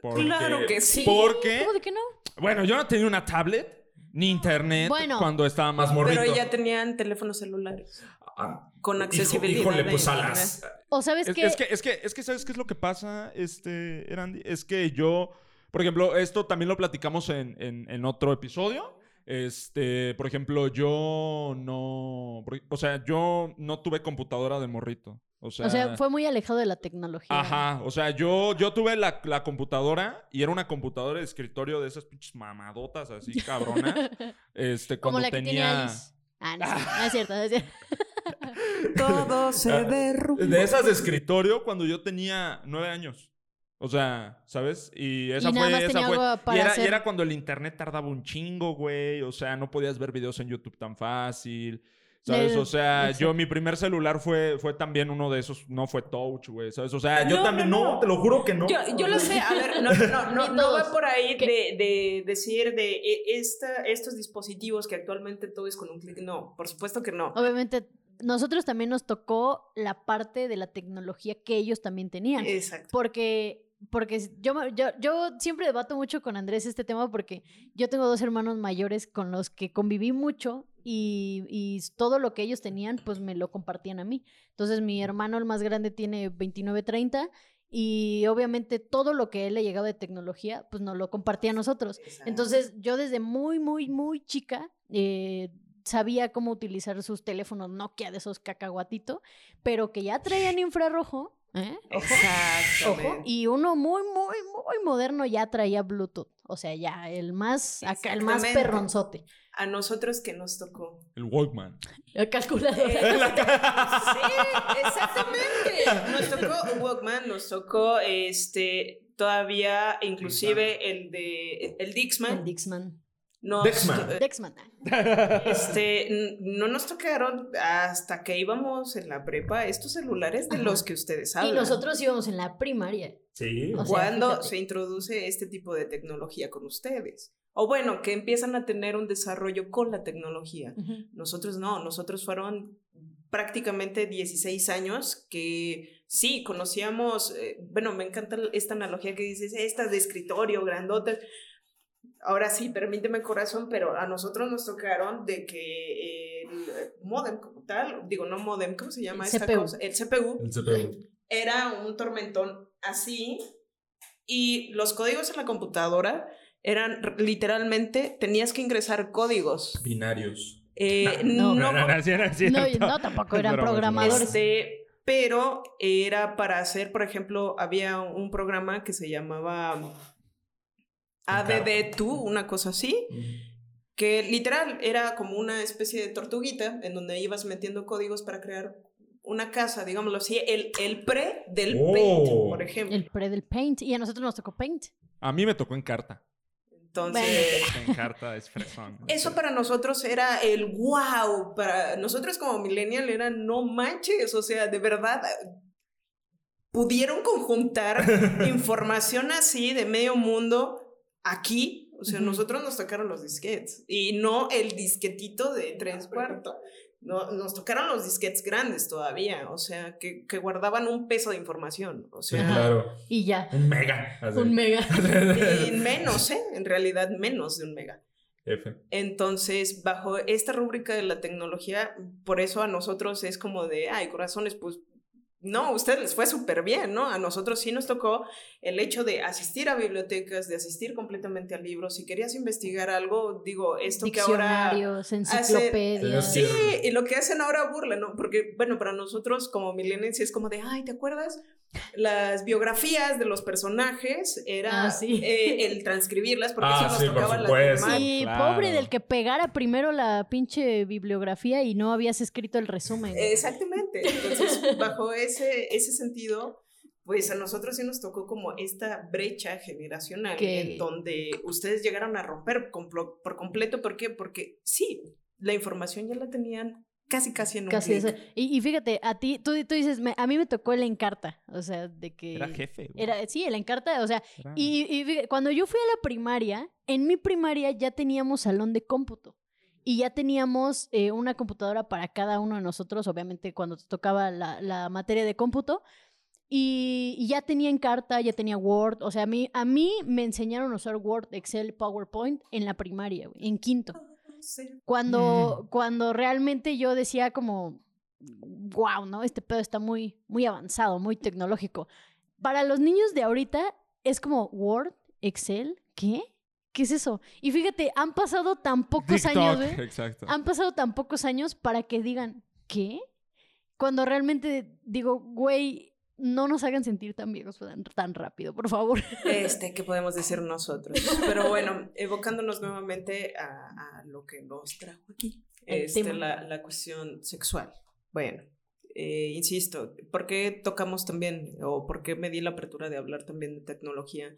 porque- Claro que sí. Porque, ¿Cómo de que no? bueno, yo no tenía una tablet ni internet Bueno. cuando estaba más morrito. Pero ya tenían teléfonos celulares Ah, con hijo- accesibilidad. Híjole, pues a las... O sabes Es, qué? es que, es, que, es que, ¿sabes qué es lo que pasa, este, Erandi? Es que yo, por ejemplo, esto también lo platicamos en, en, en otro episodio. Este, por ejemplo, yo no, o sea, yo no tuve computadora de morrito. O sea, o sea, fue muy alejado de la tecnología. Ajá, o sea, yo, yo tuve la, la computadora y era una computadora de escritorio de esas pinches mamadotas así cabronas. (laughs) Este, Como cuando la que tenía... tenía Alice. Ah, no, no es cierto, no es cierto. Todo se derrumba. De esas de escritorio cuando yo tenía nueve años. O sea, ¿sabes? Y esa Y nada fue, más esa fue. Y para era, y hacer- era cuando el internet tardaba un chingo, güey. O sea, no podías ver videos en YouTube tan fácil. ¿Sabes? O sea, exacto. yo mi primer celular fue, fue también uno de esos, no fue touch, güey, ¿sabes? O sea, yo No, también, no, no, no. te lo juro que no. Yo, yo lo sé, a ver, no, (laughs) no, no, no va por ahí de, de decir de e- esta, estos dispositivos que actualmente todo es con un clic. No, por supuesto que no. Obviamente, nosotros también nos tocó la parte de la tecnología que ellos también tenían. Exacto. Porque, porque yo, yo siempre debato mucho con Andrés este tema porque yo tengo dos hermanos mayores con los que conviví mucho y, y todo lo que ellos tenían, pues me lo compartían a mí. Entonces, mi hermano, el más grande, tiene 29, 30 y obviamente todo lo que él le llegaba de tecnología, pues nos lo compartía a nosotros. Entonces, yo desde muy, muy, muy chica eh, sabía cómo utilizar sus teléfonos Nokia de esos cacahuatito, pero que ya traían (laughs) infrarrojo. ¿Eh? Ojo. Y uno muy, muy, muy moderno ya traía Bluetooth. O sea, ya el más, acá, el más perronzote. A nosotros que nos tocó. El Walkman. El calculador. Eh, (laughs) (laughs) Sí, exactamente. Nos tocó Walkman, nos tocó este todavía inclusive el de el El Dixman. Nos- Dexman. Dexman. Este, no nos tocaron hasta que íbamos en la prepa estos celulares de Ajá. los que ustedes Y hablan. nosotros íbamos en la primaria. Sí. O sea, cuando fíjate. se introduce este tipo de tecnología con ustedes. O bueno, que empiezan a tener un desarrollo con la tecnología. Nosotros no, nosotros fueron prácticamente 16 años que sí, conocíamos, eh, bueno, me encanta esta analogía que dices, estas de escritorio, grandotas. Ahora sí, permíteme corazón, pero a nosotros nos tocaron de que el modem como tal, digo, no modem, ¿cómo se llama El esta CPU. cosa? El CPU El CPU. era un tormentón así y los códigos en la computadora eran literalmente, tenías que ingresar códigos. Binarios. Eh, No. no, no, No, y no, tampoco eran programadores. este, pero era para hacer, por ejemplo, había un programa que se llamaba ADD2, una cosa así, que literal era como una especie de tortuguita en donde ibas metiendo códigos para crear una casa, digámoslo así, el, el pre del Oh. Paint, por ejemplo. El pre del Paint. Y a nosotros nos tocó Paint. A mí me tocó en carta. Entonces, En carta es fresón. eso para nosotros era el wow. Para nosotros como millennial era no manches. O sea, de verdad, pudieron conjuntar (laughs) información así de medio mundo aquí. O sea, nosotros nos tocaron los disquetes y no el disquetito de tres cuartos. No, nos tocaron los disquetes grandes todavía, o sea, que, que guardaban un peso de información. O Sí, sea, claro. Y ya. Un mega. así. Un mega. (laughs) y menos, ¿eh? En realidad, menos de un mega. F. Entonces, bajo esta rúbrica de la tecnología, por eso a nosotros es como de, ay, corazones, pues no, a ustedes les fue súper bien, ¿no? A nosotros sí nos tocó el hecho de asistir a bibliotecas, de asistir completamente a libros. Si querías investigar algo, digo, esto que ahora... Enciclopedias. Sí, y lo que hacen ahora burla, ¿no? Porque, bueno, para nosotros como millennials es como de, ay, ¿te acuerdas? Las biografías de los personajes era Ah, sí. eh, el transcribirlas porque Ah, eso nos sí, por tocaba supuesto. lastimar. Sí, Claro. pobre del que pegara primero la pinche bibliografía y no habías escrito el resumen. Exactamente. Entonces, (laughs) bajo ese, ese sentido, pues a nosotros sí nos tocó como esta brecha generacional en donde ustedes llegaron a romper por completo. ¿Por qué? Porque sí, la información ya la tenían casi, casi en un Casi. Y, y fíjate, a ti, tú, tú dices, me- a mí me tocó el encarta, o sea, de que... Era jefe. güey. Era, sí, el encarta, o sea, Era- y, y fíjate, cuando yo fui a la primaria, en mi primaria ya teníamos salón de cómputo. Y ya teníamos eh, una computadora para cada uno de nosotros, obviamente cuando te tocaba la, la materia de cómputo. Y, y ya tenía Encarta, ya tenía Word. O sea, a mí, a mí me enseñaron a usar Word, Excel, PowerPoint en la primaria, güey, en quinto. Cuando, cuando realmente yo decía como, wow, ¿no? Este pedo está muy, muy avanzado, muy tecnológico. Para los niños de ahorita es como Word, Excel, ¿qué? ¿Qué es eso? Y fíjate, han pasado tan pocos años, güey. Exacto. Han pasado tan pocos años para que digan, ¿qué? Cuando realmente digo, güey, no nos hagan sentir tan viejos tan, tan rápido, por favor. (laughs) Este, ¿qué podemos decir nosotros? Pero bueno, evocándonos nuevamente a, a lo que nos trajo aquí, este, la, la cuestión sexual. Bueno, eh, insisto, ¿por qué tocamos también, o por qué me di la apertura de hablar también de tecnología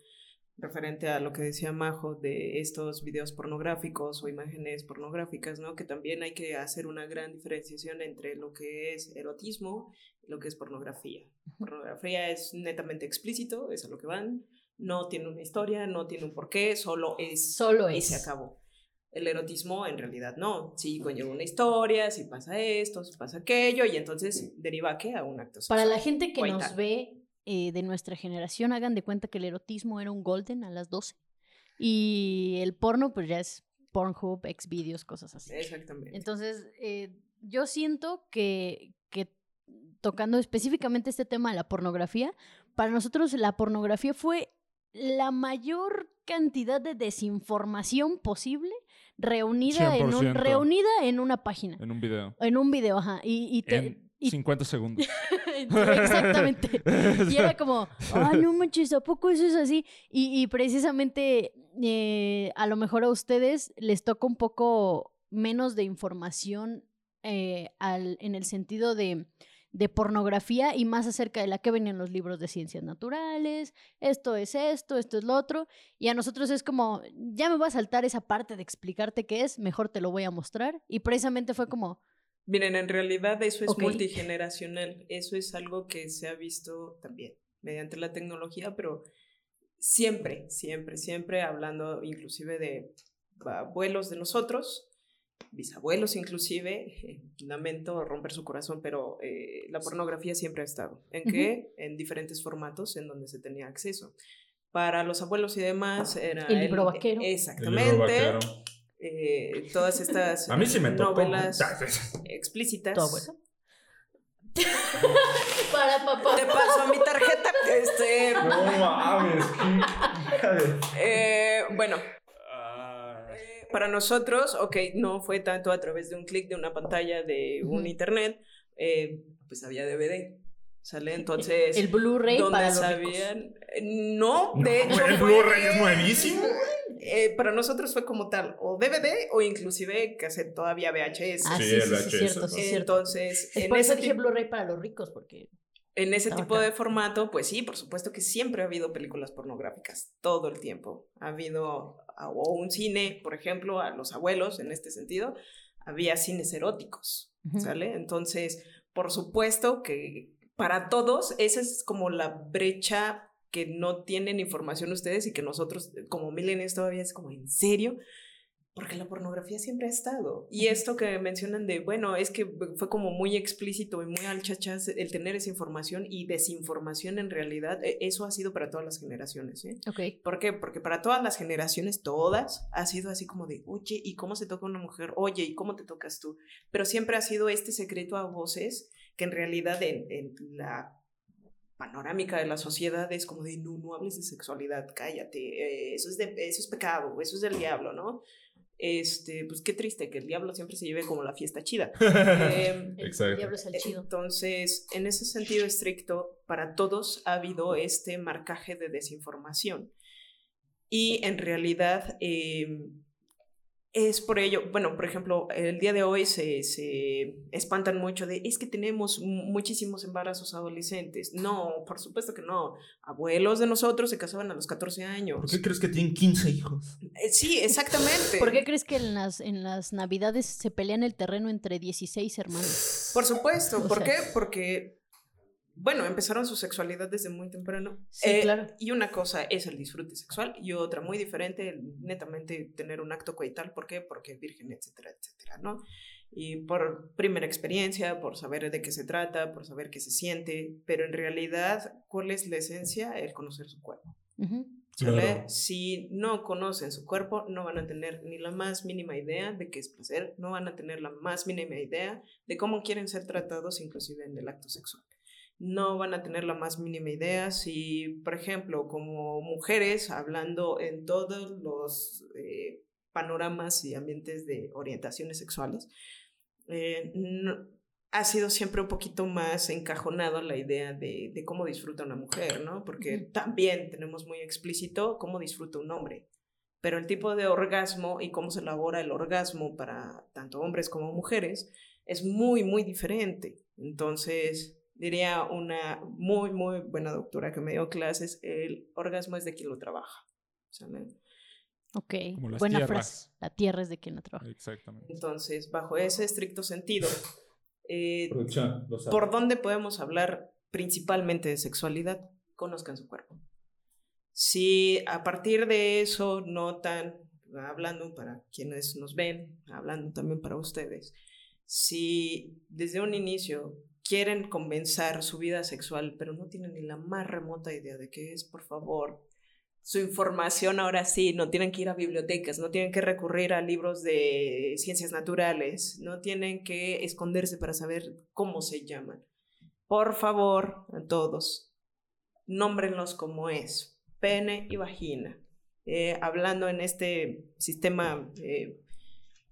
referente a lo que decía Majo de estos videos pornográficos o imágenes pornográficas, ¿no? Que también hay que hacer una gran diferenciación entre lo que es erotismo y lo que es pornografía. Pornografía es netamente explícito, es a lo que van, no tiene una historia, no tiene un porqué, solo es Solo y es. se acabó. El erotismo en realidad no, sí conlleva una historia, sí pasa esto, sí pasa aquello, y entonces deriva a qué? A un acto Para la sexual. gente que nos ve eh, de nuestra generación, hagan de cuenta que el erotismo era un golden a las 12. Y el porno, pues ya es Pornhub, Xvideos, cosas así. Exactamente. Entonces, eh, yo siento que, que tocando específicamente este tema de la pornografía, para nosotros la pornografía fue la mayor cantidad de desinformación posible reunida, en, un- 100%. reunida en una página, En un video. en un video, ajá. Y, y te- En y- 50 segundos. (laughs) Exactamente. (laughs) Y era como, ay, no manches, ¿a poco eso es así? Y, y precisamente eh, a lo mejor a ustedes les toca un poco menos de información eh, al- en el sentido de, de pornografía y más acerca de la que venían los libros de ciencias naturales, esto es esto, esto es lo otro. Y a nosotros es como, ya me voy a saltar esa parte de explicarte qué es, mejor te lo voy a mostrar. Y precisamente fue como, Miren, en realidad eso es multigeneracional, eso es algo que se ha visto también mediante la tecnología, pero siempre, siempre, siempre hablando inclusive de abuelos de nosotros, bisabuelos inclusive, eh, (laughs) lamento romper su corazón, pero eh, la pornografía siempre ha estado. ¿En qué? En diferentes formatos en donde se tenía acceso. Para los abuelos y demás era... El libro vaquero. El libro Exactamente. vaquero. Eh, todas estas A mí sí me tocó. novelas explícitas. ¿tu abuelo? (laughs) Para papá. Te paso mi tarjeta. Este, No mames, eh, bueno, Ah, eh, para nosotros, ok, no fue tanto a través de un clic de una pantalla de un internet, eh, pues había DVD. ¿Sale? Entonces, El Blu-ray donde para los ricos. sabían. eh, No, No, de hecho. el fue- Blu-ray es nuevísimo. Eh, para nosotros fue como tal, o DVD o inclusive cassette todavía VHS. Ah, Sí, sí, sí, el sí, VHS, cierto, sí, ¿no? cierto. Entonces, Es en por eso ese dije tipo- Blu-ray para los ricos, porque en ese tipo acá. de formato, pues sí, por supuesto que siempre ha habido películas pornográficas, todo el tiempo. Ha habido o un cine, por ejemplo, a los abuelos en este sentido, había cines eróticos. ¿sale? Entonces, por supuesto que para todos esa es como la brecha que no tienen información ustedes y que nosotros como millennials todavía es como, ¿en serio? Porque la pornografía siempre ha estado. Y esto que mencionan de, bueno, es que fue como muy explícito y muy al chachas el tener esa información y desinformación en realidad, e- eso ha sido para todas las generaciones, ¿eh? Ok. ¿Por qué? Porque para todas las generaciones, todas, ha sido así como de, oye, ¿y cómo se toca una mujer? Oye, ¿y cómo te tocas tú? Pero siempre ha sido este secreto a voces que en realidad en, en la panorámica de la sociedad es como de, no, no hables de sexualidad, cállate, eh, eso, es de, eso es pecado, eso es del diablo, ¿no? Este, pues qué triste que el diablo siempre se lleve como la fiesta chida. (laughs) Em, El Exacto. diablo es el chido. entonces, en ese sentido estricto, para todos ha habido este marcaje de desinformación. Y en realidad eh, es por ello, bueno, por ejemplo, el día de hoy se, se espantan mucho de, es que tenemos mu- muchísimos embarazos adolescentes. No, por supuesto que no. Abuelos de nosotros se casaban a los 14 años. ¿Por qué crees que tienen 15 hijos? Eh, Sí, exactamente. ¿Por qué crees que en las, en las navidades se pelean el terreno entre 16 hermanos? Por supuesto, O ¿por sea- qué? Porque, bueno, empezaron su sexualidad desde muy temprano. Sí, Eh, claro. Y una cosa es el disfrute sexual y otra muy diferente, netamente tener un acto coital. ¿Por qué? Porque virgen, etcétera, etcétera, ¿no? Y por primera experiencia, por saber de qué se trata, por saber qué se siente, pero en realidad, ¿cuál es la esencia? El conocer su cuerpo. Claro. Si no conocen su cuerpo, no van a tener ni la más mínima idea de qué es placer, no van a tener la más mínima idea de cómo quieren ser tratados inclusive en el acto sexual. No van a tener la más mínima idea si, por ejemplo, como mujeres, hablando en todos los eh, panoramas y ambientes de orientaciones sexuales, eh, no- ha sido siempre un poquito más encajonado la idea de, de cómo disfruta una mujer, ¿no? Porque también tenemos muy explícito cómo disfruta un hombre. Pero el tipo de orgasmo y cómo se elabora el orgasmo para tanto hombres como mujeres es muy, muy diferente. Entonces, diría una muy, muy buena doctora que me dio clases, el orgasmo es de quien lo trabaja. ¿sale? Ok. Buena tierras. frase. La tierra es de quien la trabaja. Exactamente. Entonces, bajo ese estricto sentido, eh. ¿Por dónde podemos hablar principalmente de sexualidad? Conozcan su cuerpo. Si a partir de eso notan, hablando para quienes nos ven, hablando también para ustedes, si desde un inicio quieren comenzar su vida sexual, pero no tienen ni la más remota idea de qué es, por favor, su información ahora sí, no tienen que ir a bibliotecas, no tienen que recurrir a libros de ciencias naturales, no tienen que esconderse para saber cómo se llaman. Por favor, a todos, nómbrenlos como es, pene y vagina. Eh, hablando en este sistema eh,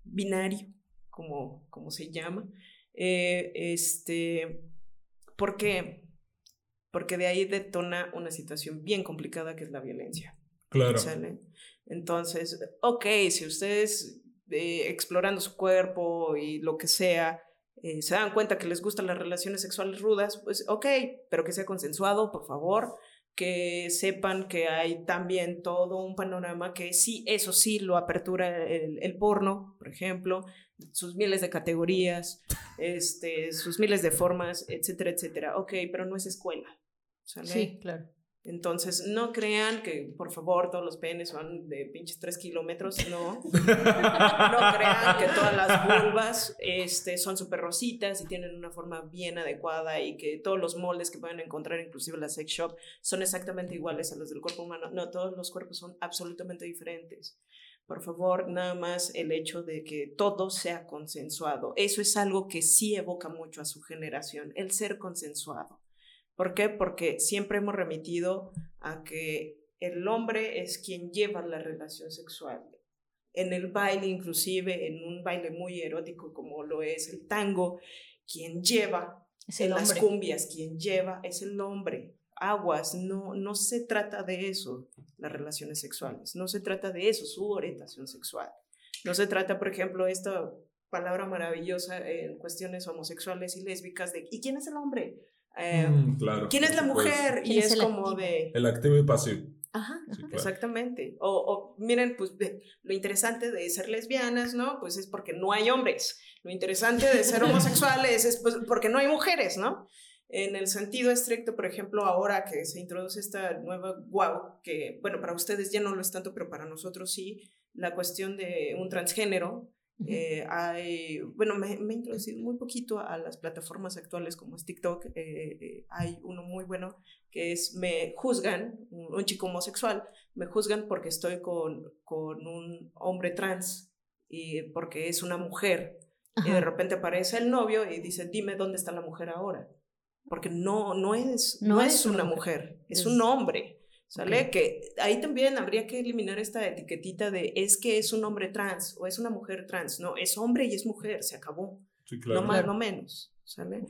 binario, como se llama, eh, este, ¿por qué? Porque de ahí detona una situación bien complicada que es la violencia. Claro. ¿sale? Entonces, ok, si ustedes eh, explorando su cuerpo y lo que sea, eh, se dan cuenta que les gustan las relaciones sexuales rudas, pues ok, pero que sea consensuado, por favor, que sepan que hay también todo un panorama que sí, eso sí lo apertura el, el porno, por ejemplo, sus miles de categorías, (laughs) este, sus miles de formas, etcétera, etcétera. Ok, pero no es escuela. ¿sale? Sí, claro. Entonces, no crean que, por favor, todos los penes son de pinches 3 kilómetros, no. (laughs) No crean que todas las vulvas este, son súper rositas y tienen una forma bien adecuada y que todos los moldes que pueden encontrar, inclusive en la sex shop, son exactamente iguales a los del cuerpo humano. No, todos los cuerpos son absolutamente diferentes. Por favor, nada más el hecho de que todo sea consensuado. Eso es algo que sí evoca mucho a su generación, el ser consensuado. ¿Por qué? Porque siempre hemos remitido a que el hombre es quien lleva la relación sexual. En el baile, inclusive, en un baile muy erótico como lo es el tango, quien lleva, Es en las cumbias, quien lleva es el hombre. Aguas, no, no se trata de eso, las relaciones sexuales. No se trata de eso, su orientación sexual. No se trata, por ejemplo, esta palabra maravillosa en cuestiones homosexuales y lésbicas de ¿y quién es el hombre? Eh, Mm, claro. ¿quién es la mujer? ¿Quién Y es como activo? de... El activo y pasivo. Ajá, Sí, claro. exactamente. O, o, miren, pues de- lo interesante de ser lesbianas, ¿no? Pues es porque no hay hombres. Lo interesante de ser homosexuales es pues, porque no hay mujeres, ¿no? En el sentido estricto, por ejemplo, ahora que se introduce esta nueva guau, que, bueno, para ustedes ya no lo es tanto, pero para nosotros sí, la cuestión de un transgénero, eh, hay, bueno, me, me he introducido muy poquito a las plataformas actuales como es TikTok. eh, eh, hay uno muy bueno que es me juzgan, un, un chico homosexual, me juzgan porque estoy con, con un hombre trans y porque es una mujer. Y de repente aparece el novio y dice, dime dónde está la mujer ahora. Porque no, no, es, no, No es, una una mujer, mujer, es es- un hombre. ¿Sale? Que ahí también habría que eliminar esta etiquetita de es que es un hombre trans o es una mujer trans. No, es hombre y es mujer, se acabó. Sí, claro. No más, no menos. ¿Sale?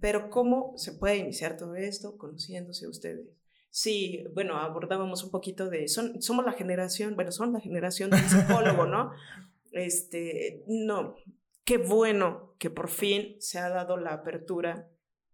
Pero ¿cómo se puede iniciar todo esto conociéndose ustedes? Sí, bueno, abordábamos un poquito de, son, somos la generación, bueno, son la generación del psicólogo, ¿no? (laughs) Este, no, qué bueno que por fin se ha dado la apertura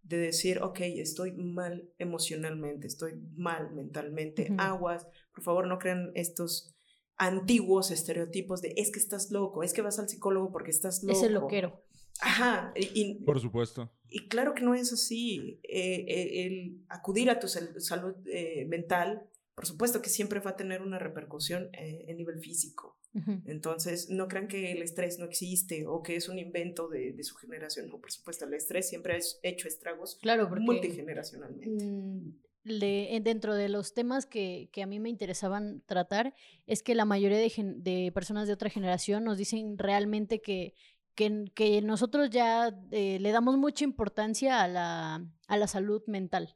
de decir, ok, estoy mal emocionalmente, estoy mal mentalmente, aguas, por favor no crean estos antiguos estereotipos de es que estás loco, es que vas al psicólogo porque estás loco. Es el loquero. Ajá, y, y- Por supuesto. y claro que no es así. Eh, eh, el acudir a tu sal- salud eh, mental, por supuesto que siempre va a tener una repercusión eh, en nivel físico. Entonces, no crean que el estrés no existe o que es un invento de, de su generación. No, por supuesto, el estrés siempre ha hecho estragos Claro, porque multigeneracionalmente. mm, le- en- dentro de los temas que, que a mí me interesaban tratar es que la mayoría de, gen- de personas de otra generación nos dicen realmente que, que, que nosotros ya eh, le damos mucha importancia a la, a la salud mental.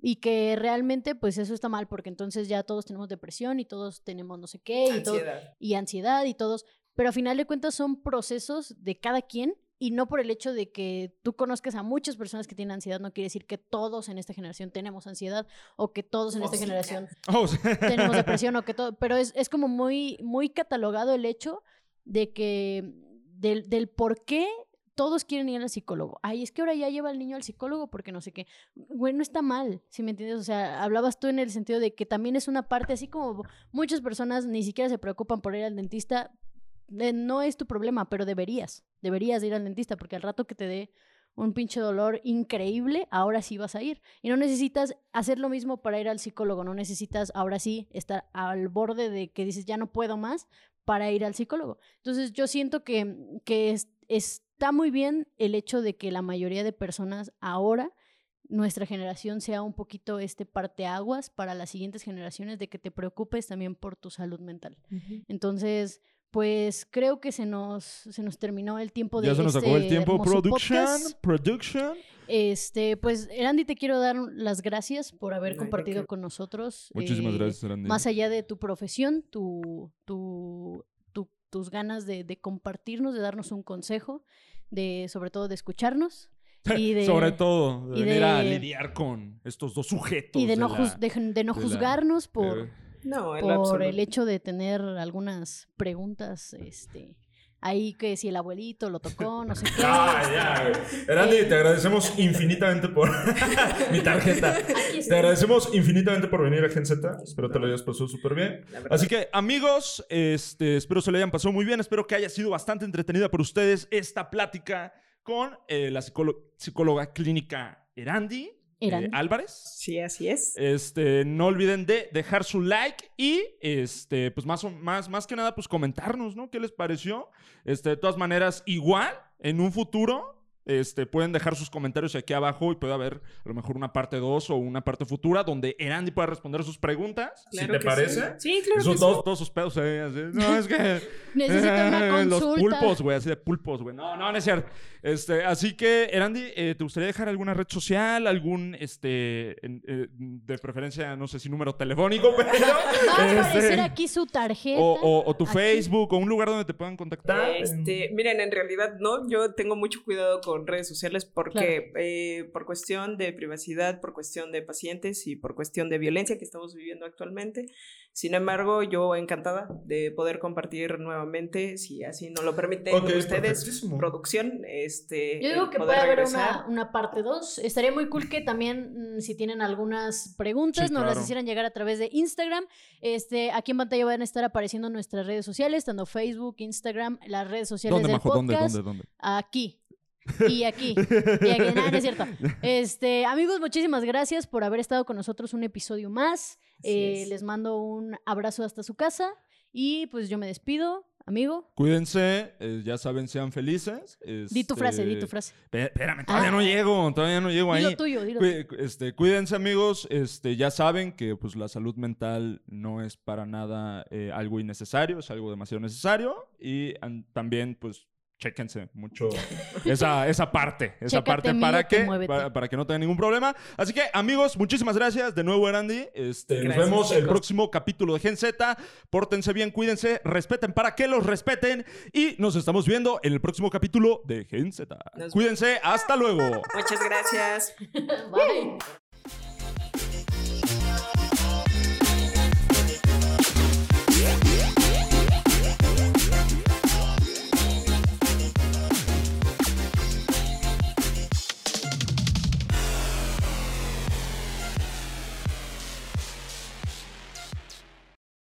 Y que realmente, pues eso está mal, porque entonces ya todos tenemos depresión y todos tenemos no sé qué, y, todo- Ansiedad. y ansiedad y todos, pero a final de cuentas son procesos de cada quien y no por el hecho de que tú conozcas a muchas personas que tienen ansiedad no quiere decir que todos en esta generación tenemos ansiedad o que todos en esta sí, generación (laughs) Oh, sí. tenemos depresión o que todo, pero es, es como muy, muy catalogado el hecho de que del, del por qué todos quieren ir al psicólogo. Ay, es que ahora ya lleva al niño al psicólogo porque no sé qué. Güey, no está mal, si me entiendes? O sea, hablabas tú en el sentido de que también es una parte, así como muchas personas ni siquiera se preocupan por ir al dentista, eh, no es tu problema, pero deberías, deberías de ir al dentista porque al rato que te dé un pinche dolor increíble, ahora sí vas a ir. Y no necesitas hacer lo mismo para ir al psicólogo, no necesitas ahora sí estar al borde de que dices ya no puedo más para ir al psicólogo. Entonces yo siento que, que es- está muy bien el hecho de que la mayoría de personas ahora, nuestra generación sea un poquito este parteaguas para las siguientes generaciones de que te preocupes también por tu salud mental. Entonces, pues creo que se nos, se nos terminó el tiempo de Ya se nos acabó el este tiempo. Production. podcast. Production. Este, pues, Erandi, te quiero dar las gracias por haber Ay, compartido con nosotros. Muchísimas eh, gracias, Randy. Más allá de tu profesión, tu, tu- tus ganas de, de compartirnos, de darnos un consejo, de sobre todo de escucharnos (laughs) y de, Sobre todo, de y venir a lidiar con estos dos sujetos. y de no, la- juz- de, de no de la- juzgarnos por, eh, No, lo por el hecho de tener algunas preguntas, este, ahí que si el abuelito lo tocó, no sé (laughs) qué. Ah, ya, güey. Erandi, te agradecemos infinitamente por (laughs) mi tarjeta. Te agradecemos infinitamente por venir a Gen Z. Espero te lo hayas pasado súper bien. Así que, amigos, este, espero se le hayan pasado muy bien. Espero que haya sido bastante entretenida por ustedes esta plática con eh, la psicólo- psicóloga clínica Erandi, eh, Erandi. Álvarez. Sí, así es. Este, no olviden de dejar su like y, este, pues más, o- más, más que nada, pues comentarnos, ¿no? ¿Qué les pareció? Este, de todas maneras, igual, en un futuro, este, pueden dejar sus comentarios aquí abajo y puede haber a lo mejor una parte 2 o una parte futura donde Erandi pueda responder sus preguntas. Claro te que parece? Sí, Sí, claro Eso que sí. todos, sus pedos, eh, así, (laughs) No, es que. Necesito una eh, (laughs) Los consulta. pulpos, güey, así de pulpos, güey. No, no, no es cierto. Este, así que, Erandi, eh, ¿te gustaría dejar alguna red social? ¿Algún, este, en- eh, de preferencia, no sé si número telefónico, pero. Va a (laughs) este, aparecer aquí su tarjeta. o, o- o tu aquí. Facebook o un lugar donde te puedan contactar. Este, miren, en realidad no, yo tengo mucho cuidado con redes sociales porque eh, por cuestión de privacidad, por cuestión de pacientes y por cuestión de violencia que estamos viviendo actualmente. Sin embargo, yo encantada de poder compartir nuevamente, si así no lo permiten ustedes, perfectísimo. producción. Este, Yo digo que puede haber una, una parte 2. Estaría muy cool que también, mm, si tienen algunas preguntas, Sí, nos las hicieran llegar a través de Instagram. Este, aquí en pantalla van a estar apareciendo nuestras redes sociales, tanto Facebook, Instagram, las redes sociales ¿Dónde, del Majo? ¿Dónde, podcast. dónde, dónde? Aquí. (laughs) Y aquí. Y aquí. Nada, no es cierto. (laughs) Este, amigos, muchísimas gracias por haber estado con nosotros un episodio más. Eh, es. les mando un abrazo hasta su casa. Y pues yo me despido, amigo. Cuídense, eh, ya saben, sean felices. Di tu frase, di tu Este, frase. Espé- Espérame, todavía Ah. no llego, todavía no llego ahí. Dilo tuyo, dilo Cuí- este, cuídense amigos, este, ya saben que pues, la salud mental no es para nada eh, algo innecesario, es algo demasiado necesario y an- también pues chéquense mucho (laughs) esa, esa parte, esa Chécate, parte para que, para, para que no tengan ningún problema. Así que amigos, muchísimas gracias de nuevo Erandi, este, nos vemos el chicos. próximo capítulo de Gen Z, pórtense bien, cuídense, respeten para que los respeten y nos estamos viendo en el próximo capítulo de Gen Z. Nos- Cuídense, hasta luego. Muchas gracias. (laughs) Bye.